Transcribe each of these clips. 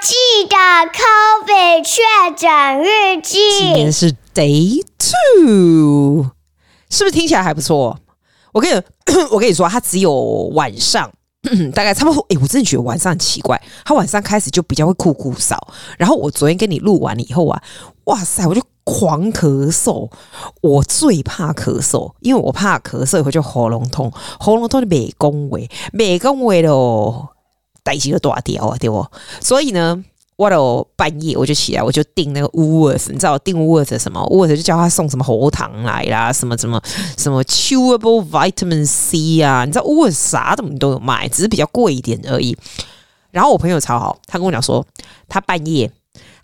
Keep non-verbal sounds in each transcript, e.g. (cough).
记的 COVID 确诊日记。今天是 Day Two，是不是听起来还不错？我跟你，(coughs) 我跟你说，他只有晚上，(coughs) 大概差不多。哎、我真的觉得晚上很奇怪，他晚上开始就比较会酷酷嗽。然后我昨天跟你录完了以后啊，哇塞，我就狂咳嗽。我最怕咳嗽，因为我怕咳嗽以后就喉咙痛，喉咙痛就没恭维，没恭维了。代志就大条啊，对不？所以呢，我到半夜我就起来，我就订那个 Woolworth，你知道订 Woolworth 什么？Woolworth 就叫他送什么喉糖来啦，什么什么什么 Chewable Vitamin C 啊，你知道 Woolworths 啥东西都有卖，只是比较贵一点而已。然后我朋友超好，他跟我讲说，他半夜。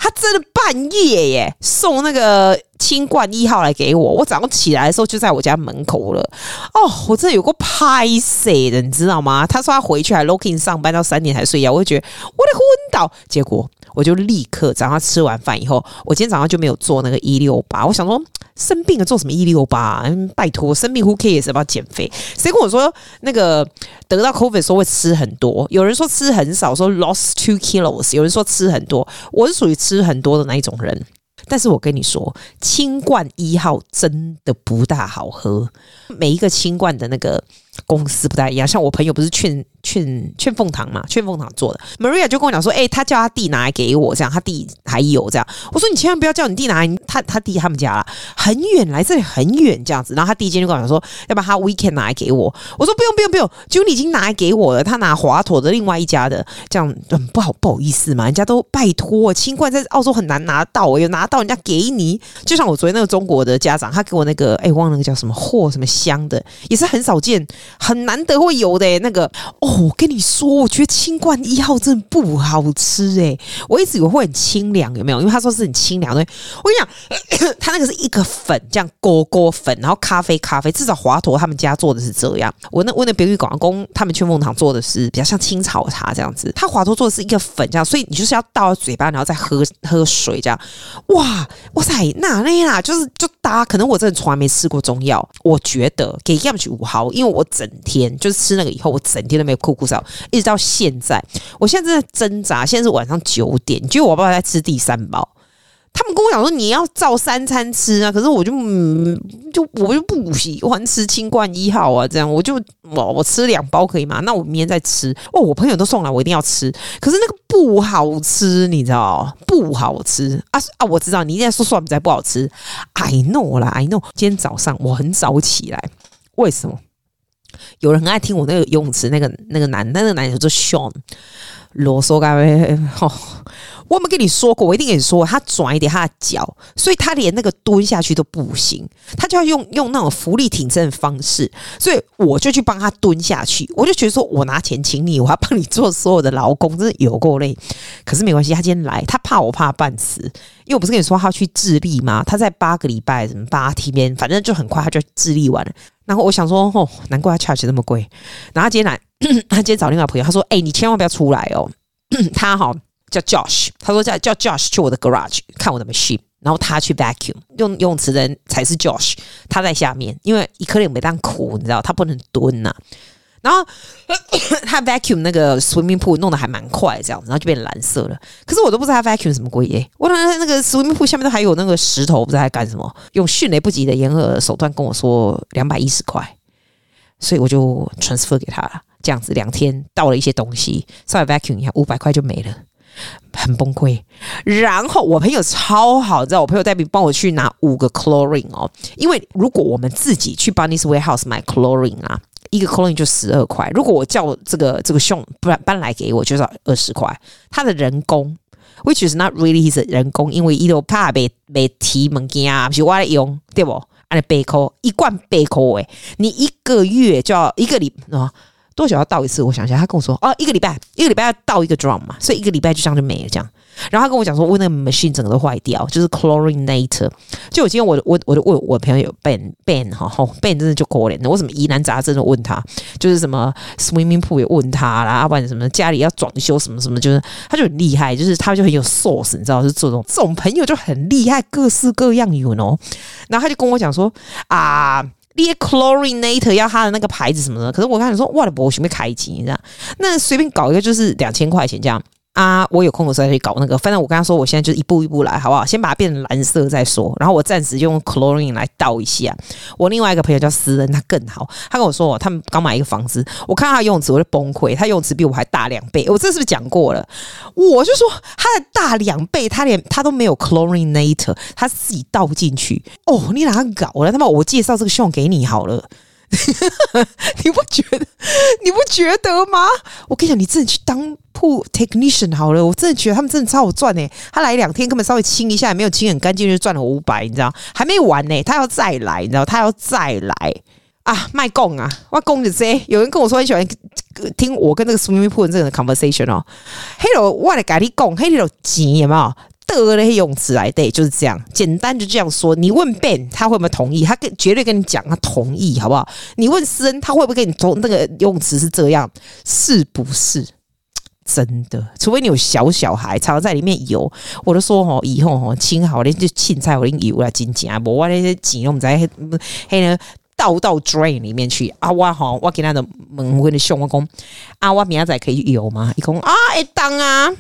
他真的半夜耶送那个清冠一号来给我，我早上起来的时候就在我家门口了。哦，我这有个拍谢的，你知道吗？他说他回去还 looking 上班到三点才睡觉，我就觉得我得昏倒。结果我就立刻早上吃完饭以后，我今天早上就没有做那个一六八。我想说生病了做什么一六八？拜托，生病 who cares 要不要减肥？谁跟我说那个得到 COVID 说会吃很多？有人说吃很少，说 lost two kilos。有人说吃很多，我是属于。吃很多的那一种人，但是我跟你说，清冠一号真的不大好喝。每一个清冠的那个公司不太一样，像我朋友不是劝劝劝凤堂嘛，劝凤堂做的。Maria 就跟我讲说，哎、欸，他叫他弟拿来给我，这样他弟还有这样。我说你千万不要叫你弟拿来，他他弟他们家啦，很远，来这里很远这样子。然后他弟今天就跟我讲说，要不然他 weekend 拿来给我。我说不用不用不用，就你已经拿来给我了，他拿华佗的另外一家的，这样嗯不好不好意思嘛，人家都拜托，清冠在澳洲很难拿到，有拿到人家给你。就像我昨天那个中国的家长，他给我那个哎、忘了那个叫什么货什么。香的也是很少见，很难得会有的、那个哦。我跟你说，我觉得清冠一号真的不好吃哎、我一直以为会很清凉，有没有？因为他说是很清凉的。我跟你讲，(coughs) 他那个是一个粉，这样锅锅粉，然后咖啡咖啡。至少华佗他们家做的是这样。我那我那别玉广工他们去凤堂做的是比较像清草茶这样子。他华佗做的是一个粉这样，所以你就是要倒到嘴巴，然后再喝喝水这样。哇哇塞，那那啦，就是就搭。可能我真的从来没吃过中药，我觉得。给 y a m 五毫，因为我整天就是吃那个以后，我整天都没有哭哭笑，一直到现在，我现在正在挣扎。现在是晚上九点，结果我爸爸在吃第三包。他们跟我讲说，你要照三餐吃啊，可是我就嗯，就我就不喜欢吃清冠一号啊，这样我就我我吃两包可以吗？那我明天再吃。哦，我朋友都送来，我一定要吃。可是那个不好吃，你知道不好吃啊啊！我知道你一定在说蒜仔不好吃，I know 啦，I know。今天早上我很早起来，为什么？有人很爱听我那个游泳池那个那个男，那个男叫做 Sean 啰嗦咖啡哦。我有没有跟你说过？我一定跟你说，他转一点他的脚，所以他连那个蹲下去都不行，他就要用用那种浮力挺身的方式，所以我就去帮他蹲下去。我就觉得说，我拿钱请你，我要帮你做所有的劳工，真的有够累。可是没关系，他今天来，他怕我怕半死，因为我不是跟你说他要去智利吗？他在八个礼拜什么八天，反正就很快他就智利完了。然后我想说，哦，难怪他 charge 这么贵。然后他今天来，他今天找另外一个朋友，他说：“哎、你千万不要出来哦。(clears throat) ”他好。叫 Josh，他说叫叫 Josh 去我的 garage 看我的 machine，然后他去 vacuum 用游泳池的人才是 Josh，他在下面，因为一颗脸没当苦，你知道他不能蹲呐、然后 (coughs) 他 vacuum 那个 swimming pool 弄得还蛮快，这样子，然后就变蓝色了。可是我都不知道他 vacuum 什么鬼耶，我那那个 swimming pool 下面都还有那个石头，不知道在干什么。用迅雷不及的掩耳手段跟我说两百一十块，所以我就 transfer 给他了。这样子两天倒了一些东西，稍微 vacuum 一下，五百块就没了。很崩溃，然后我朋友超好，知道我朋友代表帮我去拿五个 chlorine 哦，因为如果我们自己去 b u n n y s Warehouse 买 chlorine 啊，一个 chlorine 就十二块，如果我叫这个这个兄搬搬来给我，就是二十块，他的人工，which is not really his 人工，因为伊都怕被被提物件啊，不是我来用，对不？按八块一罐八块诶，你一个月就要一个礼啊。多久要倒一次？我想一下，他跟我说哦，一个礼拜，一个礼拜要倒一个 drum 嘛，所以一个礼拜就这样就没了这样。然后他跟我讲说，我那个 machine 整个都坏掉，就是 chlorinator。就我今天我我我的我我朋友有 Ben Ben 哈，Ben 真的就可怜。我什么疑难杂症都问他，就是什么 swimming pool 也问他啦，要不然什么家里要装修什么什么，就是他就很厉害，就是他就很有 source，你知道，是这种这种朋友就很厉害，各式各样有 know。然后他就跟我讲说啊。列 chlorinator 要他的那个牌子什么的，可是我刚才说，哇的不，我准备开机，你知道？那随便搞一个就是两千块钱这样。啊，我有空的时候再去搞那个。反正我跟他说，我现在就一步一步来，好不好？先把它变成蓝色再说。然后我暂时就用 chlorine 来倒一下。我另外一个朋友叫思恩，他更好。他跟我说，他们刚买一个房子，我看他游泳池我就崩溃。他游泳池比我还大两倍。我这是不是讲过了？我就说他的大两倍，他连他都没有 chlorineator，他自己倒进去。哦，你哪搞了？他妈，我介绍这个希望给你好了。(laughs) 你不觉得？你不觉得吗？我跟你讲，你真的去当 technician 好了。我真的觉得他们真的超好赚呢。他来两天，根本稍微清一下，也没有清很干净，就赚了五百，你知道？还没完呢，他要再来，你知道？他要再来啊！卖供啊！我供着这，有人跟我说很喜欢听我跟这个 swimming pool 这个 conversation 哦。Hello，我来跟你讲，Hello，钱有没有？得了用词来对，就是这样，简单就这样说。你问 Ben，他会不会同意？他跟绝对跟你讲，他同意，好不好？你问思恩，他会不会跟你同那个用词是这样？是不是真的？除非你有小小孩常常在里面游，我都说吼，以后吼青好了就青菜我给你游啦，真正无，我那些钱我们在黑呢倒到 drain 里面去啊！我吼，我给他的门我跟你说我讲啊，我明仔载可以游吗？一讲啊，会当啊。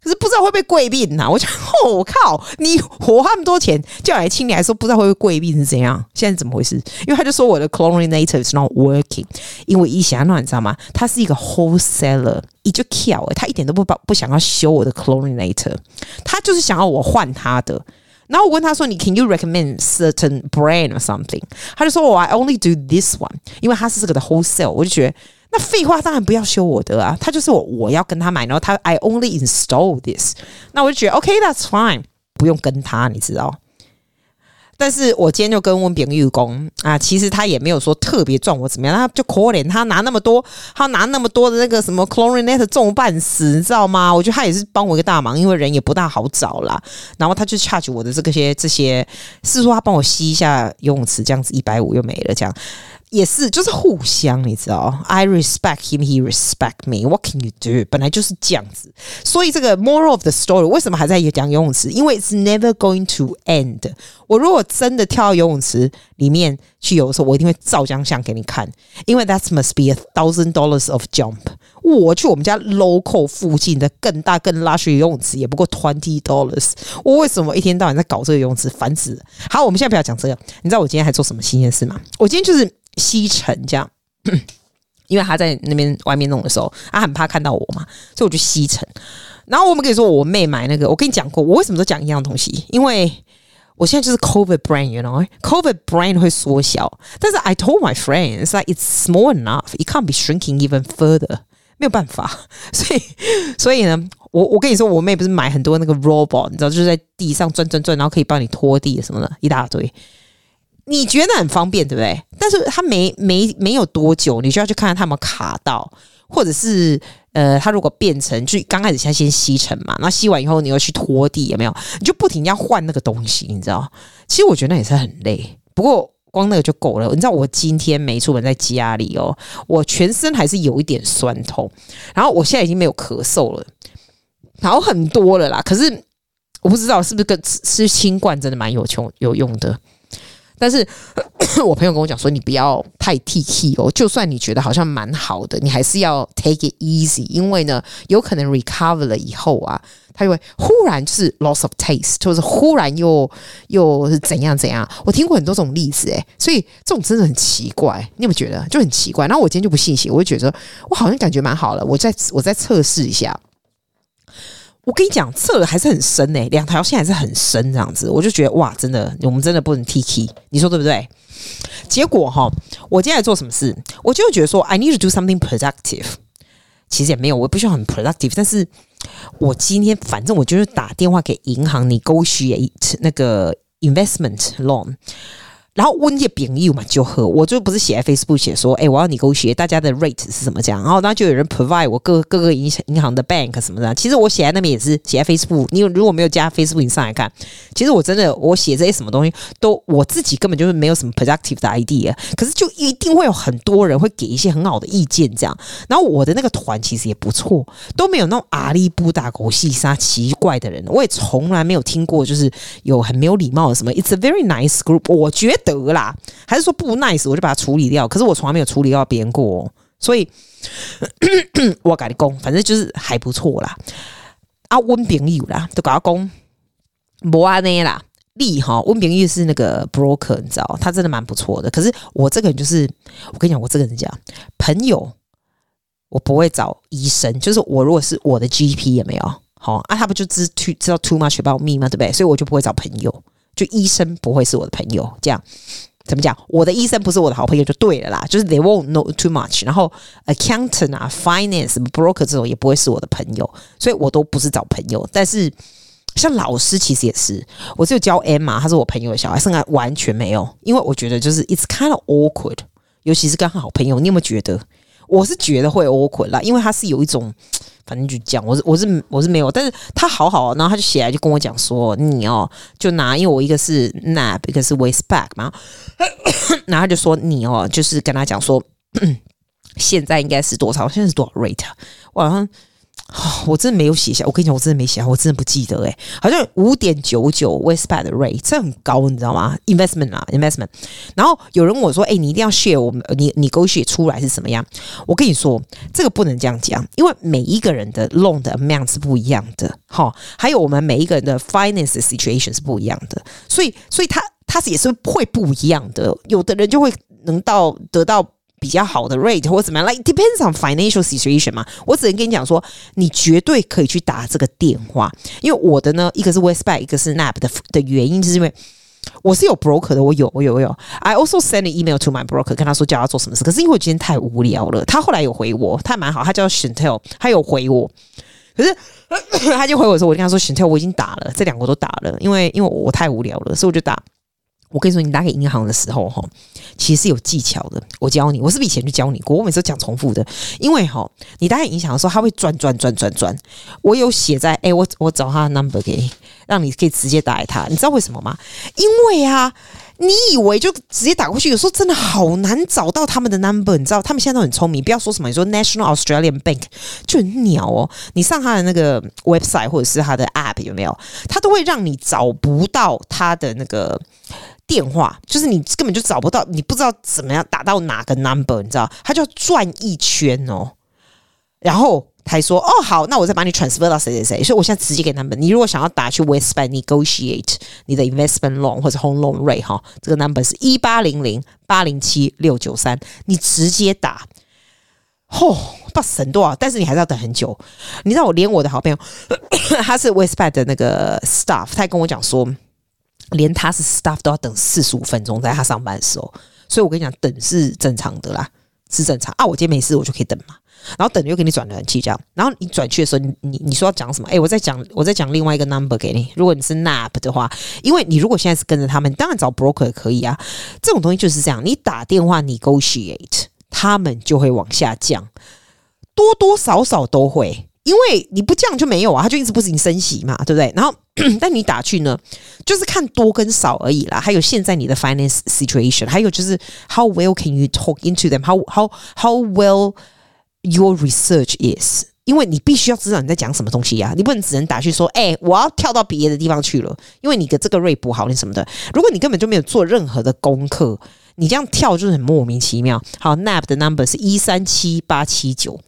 可是不知道会不会贵宾呐？我就哦，我靠，你花那么多钱叫来清理，还说不知道会不会贵宾是怎样？现在怎么回事？因为他就说我的 chlorinator is not working，因为一想到你知道吗？他是一个 wholesaler，一就跳诶，他一点都不不不想要修我的 chlorinator，他就是想要我换他的。然后我问他说：“你 can you recommend certain brand or something？” 他就说：“我 I only do this one，因为他是这个的 wholesale。”我就觉得。那废话当然不要修我的啊，他就是我我要跟他买，然后他 I only install this，那我就觉得 OK that's fine，不用跟他，你知道。但是我今天就跟温炳玉工啊，其实他也没有说特别赚我怎么样，他就可怜他拿那么多，他拿那么多的那个什么 chlorinator 重半死，你知道吗？我觉得他也是帮我一个大忙，因为人也不大好找啦。然后他就 charge 我的这个些这些，是说他帮我吸一下游泳池，这样子一百五又没了，这样。也是，就是互相，你知道，I respect him, he respect me. What can you do？本来就是这样子，所以这个 moral of the story 为什么还在讲游泳池？因为 it's never going to end。我如果真的跳到游泳池里面去游的时候，我一定会照张相给你看，因为 that must be a thousand dollars of jump。我去我们家 local 附近的更大更 luxury 游泳池也不过 twenty dollars。我为什么一天到晚在搞这个游泳池？烦死了！好，我们现在不要讲这个。你知道我今天还做什么新鲜事吗？我今天就是。吸尘这样，(clears throat) 因为他在那边外面弄的时候，他很怕看到我嘛，所以我就吸尘。然后我们可以说，我妹买那个，我跟你讲过，我为什么都讲一样东西？因为我现在就是 COVID brain，you know，COVID brain 会缩小。但是 I told my friends that it's small enough，it can't be shrinking even further，(laughs) 没有办法。所以，所以呢，我我跟你说，我妹不是买很多那个 robot，你知道，就是在地上转转转，然后可以帮你拖地什么的，一大堆。你觉得很方便，对不对？但是它没没没有多久，你就要去看看它有没有卡到，或者是呃，它如果变成就刚开始先先吸尘嘛，那吸完以后你又去拖地，有没有？你就不停要换那个东西，你知道？其实我觉得那也是很累，不过光那个就够了。你知道我今天没出门在家里哦，我全身还是有一点酸痛，然后我现在已经没有咳嗽了，好很多了啦。可是我不知道是不是跟吃清冠真的蛮有穷有用的。但是 (clears throat) 我朋友跟我讲说，你不要太 T K 哦，就算你觉得好像蛮好的，你还是要 take it easy，因为呢，有可能 recover 了以后啊，他就会忽然就是 loss of taste，就是忽然又又是怎样怎样。我听过很多种例子，诶，所以这种真的很奇怪，你有没有觉得就很奇怪？然后我今天就不信邪，我就觉得我好像感觉蛮好了，我再我再测试一下。我跟你讲，测还是很深诶，两条线还是很深，这样子，我就觉得哇，真的，我们真的不能 T K，你说对不对？结果哈，我接下来做什么事？我就觉得说，I need to do something productive。其实也没有，我不需要很 productive，但是我今天反正我就是打电话给银行，你 negotiate 那个 investment loan。然后温业朋友嘛就喝，我就不是写在 Facebook 写说，哎，我要你给我写大家的 rate 是什么这样，然后那就有人 provide 我各各个银银行的 bank 什么的。其实我写在那边也是写在 Facebook，你如果没有加 Facebook，你上来看，其实我真的我写这些什么东西都我自己根本就是没有什么 productive 的 idea，可是就一定会有很多人会给一些很好的意见这样。然后我的那个团其实也不错，都没有那种阿里不达狗细沙奇怪的人，我也从来没有听过就是有很没有礼貌的什么。It's a very nice group，我觉得。得啦，还是说不 nice，我就把它处理掉。可是我从来没有处理到别人过，所以 (clears throat) 我跟你讲，反正就是还不错啦。啊，温朋友啦，都跟他讲，无安尼啦。利哈，温平玉是那个 broker，你知道，他真的蛮不错的。可是我这个人就是，我跟你讲，我这个人讲朋友，我不会找医生。就是我如果是我的 GP 也没有好啊，他不就知知道 too much about me 吗？对不对？所以我就不会找朋友，就医生不会是我的朋友。这样怎么讲？我的医生不是我的好朋友就对了啦。就是 they won't know too much。然后 accountant 啊，finance broker 这种也不会是我的朋友，所以我都不是找朋友。但是。像老师其实也是，我只有教 M 嘛，他是我朋友的小孩，剩下完全没有，因为我觉得就是 it's kind of awkward，尤其是跟好朋友，你有没有觉得？我是觉得会 awkward 啦，因为他是有一种，(tsk) 反正就讲，我是我是我是没有，但是他好好，然后他就写来就跟我讲说，你哦，就拿，因为我一个是 nap，一个是 Westpac 嘛，(coughs) 然后他就说你哦，就是跟他讲说，(clears throat) 现在应该是多少？现在是多少 rate？我好像。我真的没有写下，我跟你讲，我真的没写，我真的不记得诶，好像五点九九 Westpac 的 rate，这很高，你知道吗？Investment 啊，investment。然后有人问我说：“哎，你一定要 share 我们，你你给我写出来是什么样？”我跟你说，这个不能这样讲，因为每一个人的 loan 的 amount 是不一样的，哈，还有我们每一个人的 finance situation 是不一样的，所以，所以他他是也是会不一样的，有的人就会能到得到。比较好的 rate 或者怎么样，like depends on financial situation 嘛。我只能跟你讲说，你绝对可以去打这个电话，因为我的呢，一个是 Westpac，一个是 NAB 的的原因，就是因为我是有 broker 的，我有，我有，我有。I also send an email to my broker，跟他说叫他做什么事。可是因为我今天太无聊了，他后来有回我，他蛮好，他叫 Chantel，他有回我。可是 (coughs) 他就回我说，我跟他说 Chantel，我已经打了，这两个都打了，因为因为我太无聊了，所以我就打。我跟你说，你打给银行的时候，哈，其实是有技巧的。我教你，我是不是以前就教你过？我每次都讲重复的，因为哈，你打给银行的时候，他会转转转转转。我有写在，哎，我我找他的 number 给你，让你可以直接打给他。你知道为什么吗？因为啊，你以为就直接打过去，有时候真的好难找到他们的 number。你知道，他们现在都很聪明，不要说什么，你说 National Australian Bank 就很鸟哦。你上他的那个 website 或者是他的 app 有没有？他都会让你找不到他的那个。电话就是你根本就找不到，你不知道怎么样打到哪个 number，你知道？他就要转一圈哦，然后他还说：“哦，好，那我再把你 transfer 到谁谁谁。”所以我现在直接给 number。你如果想要打去 Westpac negotiate 你的 investment loan 或者 home loan rate 哈，这个 number 是一八零零八零七六九三，你直接打。嚯、哦，不省多少，但是你还是要等很久。你知道我连我的好朋友，(coughs) 他是 Westpac 的那个 staff，他还跟我讲说。连他是 staff 都要等四十五分钟，在他上班的时候，所以我跟你讲，等是正常的啦，是正常啊。我今天没事，我就可以等嘛。然后等又给你转暖气这样，然后你转去的时候，你你说要讲什么？哎，我再讲，我再讲另外一个 number 给你。如果你是 nap 的话，因为你如果现在是跟着他们，当然找 broker 也可以啊。这种东西就是这样，你打电话 negotiate，他们就会往下降，多多少少都会。因为你不降就没有啊，他就一直不停升息嘛，对不对？然后，(clears throat) 但你打去呢，就是看多跟少而已啦。还有现在你的 finance situation，还有就是 how well can you talk into them？how how how well your research is？因为你必须要知道你在讲什么东西呀、啊，你不能只能打去说，哎，我要跳到别的地方去了，因为你的这个 rate 不好，你什么的。如果你根本就没有做任何的功课，你这样跳就是很莫名其妙。好，NAB 的 number 是一三七八七九。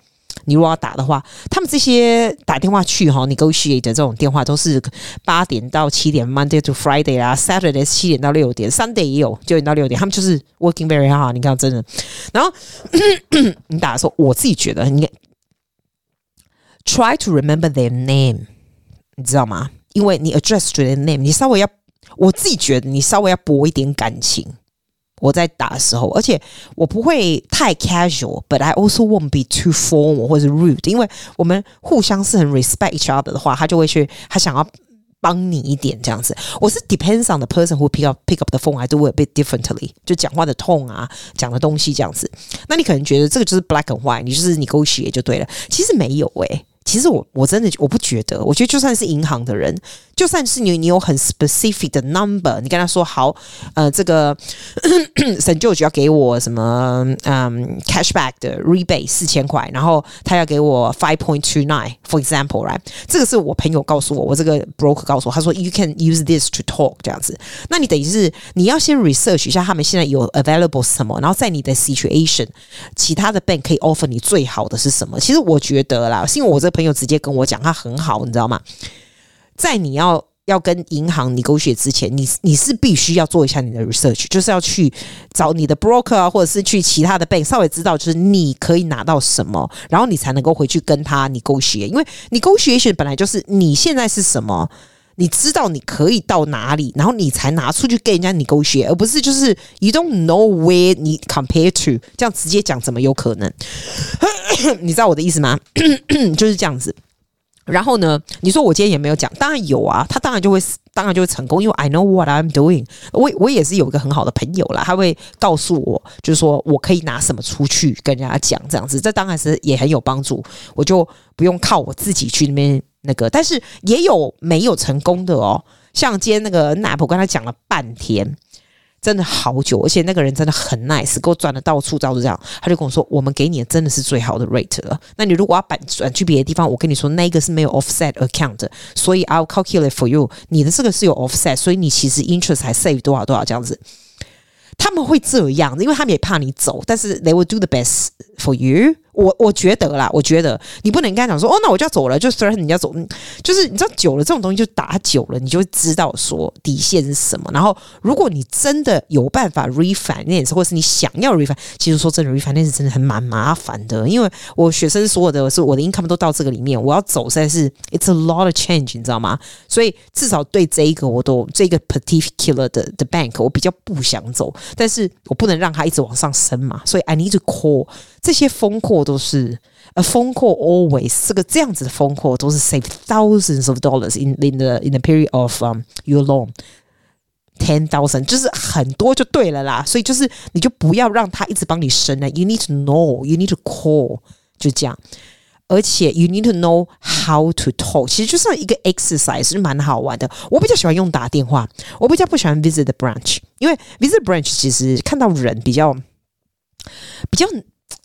你如果要打的话，他们这些打电话去哈，negotiate 的这种电话都是八点到七点，Monday to Friday 啊，Saturday 七点到六点，Sunday 也有九点到六点，他们就是 working very hard。你看真的，然后你打的时候，我自己觉得你 try to remember their name，你知道吗？因为你 address to their name，你稍微要，我自己觉得你稍微要博一点感情。我在打的时候，而且我不会太 casual，but I also won't be too formal 或者 rude，因为我们互相是很 respect each other 的话，他就会去，他想要帮你一点这样子。我是 depends on the person who pick up pick up the phone，I do it a bit differently，就讲话的 tone 啊，讲的东西这样子。那你可能觉得这个就是 black and white，你就是你 negotiate 就对了。其实没有诶、其实我我真的，我不觉得，我觉得就算是银行的人，就算是你，你有很 specific 的 number 你跟他说好，呃，这个 (coughs) 沈舅舅要给我什么？嗯，cashback 的 rebate 四千块，然后他要给我 five point two nine，for example，right？这个是我朋友告诉我，我这个 broker 告诉我，他说 you can use this to talk 这样子。那你等于是你要先 research 一下他们现在有 available 什么，然后在你的 situation 其他的 bank 可以 offer 你最好的是什么？其实我觉得啦，是因为我这。朋友直接跟我讲，他很好，你知道吗？在你要要跟银行你沟血之前，你你是必须要做一下你的 research，就是要去找你的 broker 啊，或者是去其他的 bank，稍微知道就是你可以拿到什么，然后你才能够回去跟他你沟血。因为你沟血本来就是你现在是什么，你知道你可以到哪里，然后你才拿出去跟人家你沟血而不是就是 you don't know where 你 compare to 这样直接讲怎么有可能？(coughs) 你知道我的意思吗？(coughs) 就是这样子。然后呢？你说我今天也没有讲，当然有啊，他当然就会，当然就会成功，因为 I know what I'm doing 我。我我也是有一个很好的朋友啦，他会告诉我，就是说我可以拿什么出去跟人家讲，这样子，这当然是也很有帮助。我就不用靠我自己去那边那个，但是也有没有成功的哦。像今天那个 Nap，我跟他讲了半天。真的好久，而且那个人真的很 nice，给我转的到处到处这样。他就跟我说：“我们给你的真的是最好的 rate 了。那你如果要转转去别的地方，我跟你说那个是没有 offset account，所以 I'll calculate for you。你的这个是有 offset，所以你其实 interest 还 save 多少多少这样子。他们会这样，因为他们也怕你走，但是 they will do the best for you。”我我觉得啦，我觉得你不能跟他讲说哦，那我就要走了，就虽然你要走，就是你知道久了这种东西就打久了，你就会知道说底线是什么。然后如果你真的有办法 refinance，或是你想要 refinance，其实说真的 refinance 真的很蛮麻烦的，因为我学生所有的是我的 income 都到这个里面，我要走实在是 it's a lot of change，你知道吗？所以至少对这一个我都这个 particular 的的 bank 我比较不想走，但是我不能让它一直往上升嘛，所以 I need to call 这些风控。都是呃，风控 always 这个这样子的风控都是 save thousands of dollars in in the in the period of um your loan ten thousand 就是很多就对了啦，所以就是你就不要让他一直帮你升了，you need to know you need to call 就这样，而且 you need to know how to talk，其实就是一个 exercise 是蛮好玩的。我比较喜欢用打电话，我比较不喜欢 visit the branch，因为 visit branch 其实看到人比较比较。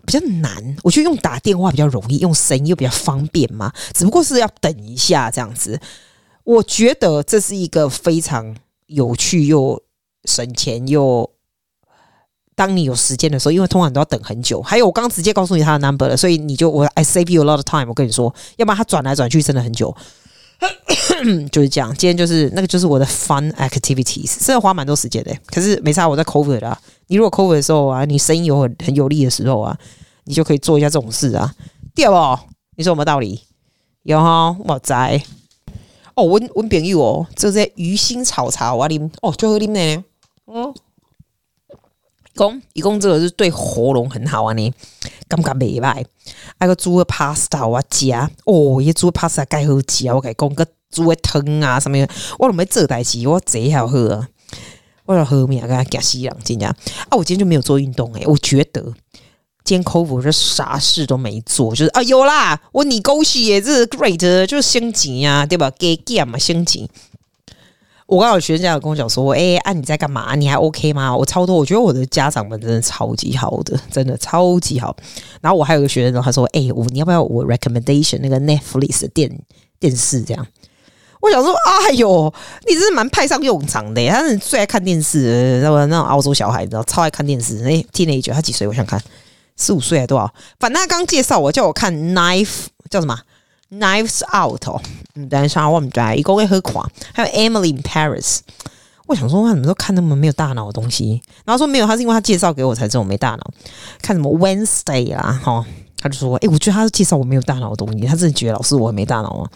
比较难，我觉得用打电话比较容易，用声音又比较方便嘛。只不过是要等一下这样子。我觉得这是一个非常有趣又省钱又，当你有时间的时候，因为通常都要等很久。还有我刚直接告诉你他的 number 了，所以你就我 I save you a lot of time。我跟你说，要不然他转来转去真的很久。(coughs) 就是这样，今天就是那个就是我的 fun activities，真的花蛮多时间的。可是没差，我在 COVID 啦。你如果 COVID 的时候啊，你声音有很很有力的时候啊，你就可以做一下这种事啊。对不？你说有没有道理？有哈，我在。哦，我我朋友哦，这是鱼腥草茶我啉哦，最好啉呢。嗯，讲一共这个是对喉咙很好啊，呢感觉袂歹。啊个煮个 pasta 我食哦，伊煮 pasta 介好食，我跟你讲个煮的汤啊什么，我拢要做代志，我贼好喝啊。我要喝面，跟他夹西洋今天啊，我今天就没有做运动诶、我觉得今天 COVID 就啥事都没做，就是啊有啦，我你恭喜耶，这是 great，就是升级呀，对吧？给 game 嘛升级。我刚好学生家有跟我讲说，哎、啊你在干嘛？你还 OK 吗？我超多，我觉得我的家长们真的超级好的，真的超级好。然后我还有个学生，他说，哎、我你要不要我 recommendation 那个 Netflix 的电电视这样？我想说，哎呦，你真是蛮派上用场的。他是最爱看电视，那那种澳洲小孩，你知道，超爱看电视。哎，teenager，他几岁？我想看，十五岁还多少？反正他刚介绍我，叫我看 Knife，叫什么？Knives Out 哦。嗯，等一下，我们在一个会喝垮。还有 Emily in Paris。我想说，他怎么都看那么没有大脑的东西？然后说没有，他是因为他介绍给我才知道没大脑。看什么 Wednesday 啊？哈。他就说：“哎、我觉得他是介绍我没有大脑的东西，他真的觉得老师我没大脑啊。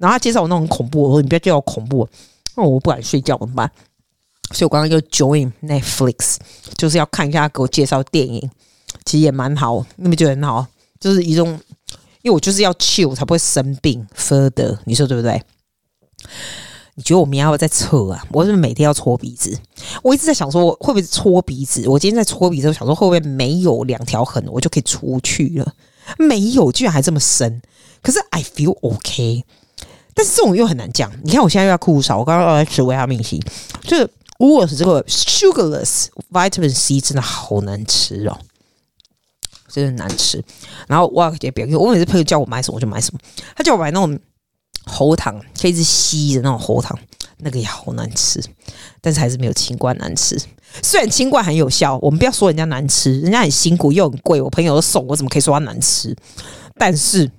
然后他介绍我那种恐怖，我说你不要叫我恐怖，那我不敢睡觉怎么办？所以我刚刚就 join Netflix，就是要看一下他给我介绍电影，其实也蛮好，那边就很好，就是一种，因为我就是要 chill 我才不会生病。Further，你说对不对？你觉得我明天要再测啊？我是不是每天要搓鼻子？我一直在想说，会不会搓鼻子？我今天在搓鼻子，我想说会不会没有两条痕，我就可以出去了？没有，居然还这么深。可是 I feel OK。但是这种又很难讲。你看我现在又要哭少，我刚刚要吃维他命 C，就是 w o o l 这个 sugarless vitamin C 真的好难吃哦，真的难吃。然后我也别，我每次朋友叫我买什么我就买什么，他叫我买那种喉糖，可以一直吸的那种喉糖，那个也好难吃，但是还是没有清冠难吃。虽然清冠很有效，我们不要说人家难吃，人家很辛苦又很贵，我朋友都送我，怎么可以说它难吃？但是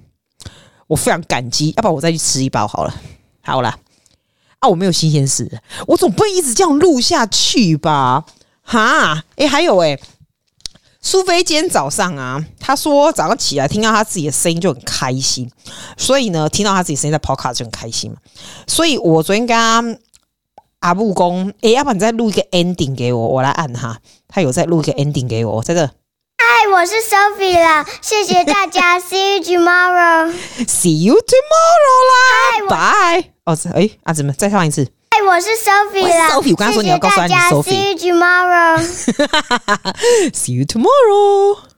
我非常感激，要不然我再去吃一包好了。好了，啊，我没有新鲜事，我总不会一直这样录下去吧？哈，哎、欸，还有哎、欸，苏菲今天早上啊，她说早上起来听到她自己的声音就很开心，所以呢，听到她自己声音在 Podcast 就很开心嘛。所以我昨天跟她。阿木公，哎、欸，要不然你再录一个 ending 给我，我来按哈。他有在录一个 ending 给我，在这。嗨，我是 Sophie 啦，谢谢大家，See you tomorrow。See you tomorrow 啦，Bye。哦，哎，阿姊们再唱一次。嗨，我是 Sophie 啦，Sophie，我刚刚说你要告诉你，Sophie。See you tomorrow。See you tomorrow。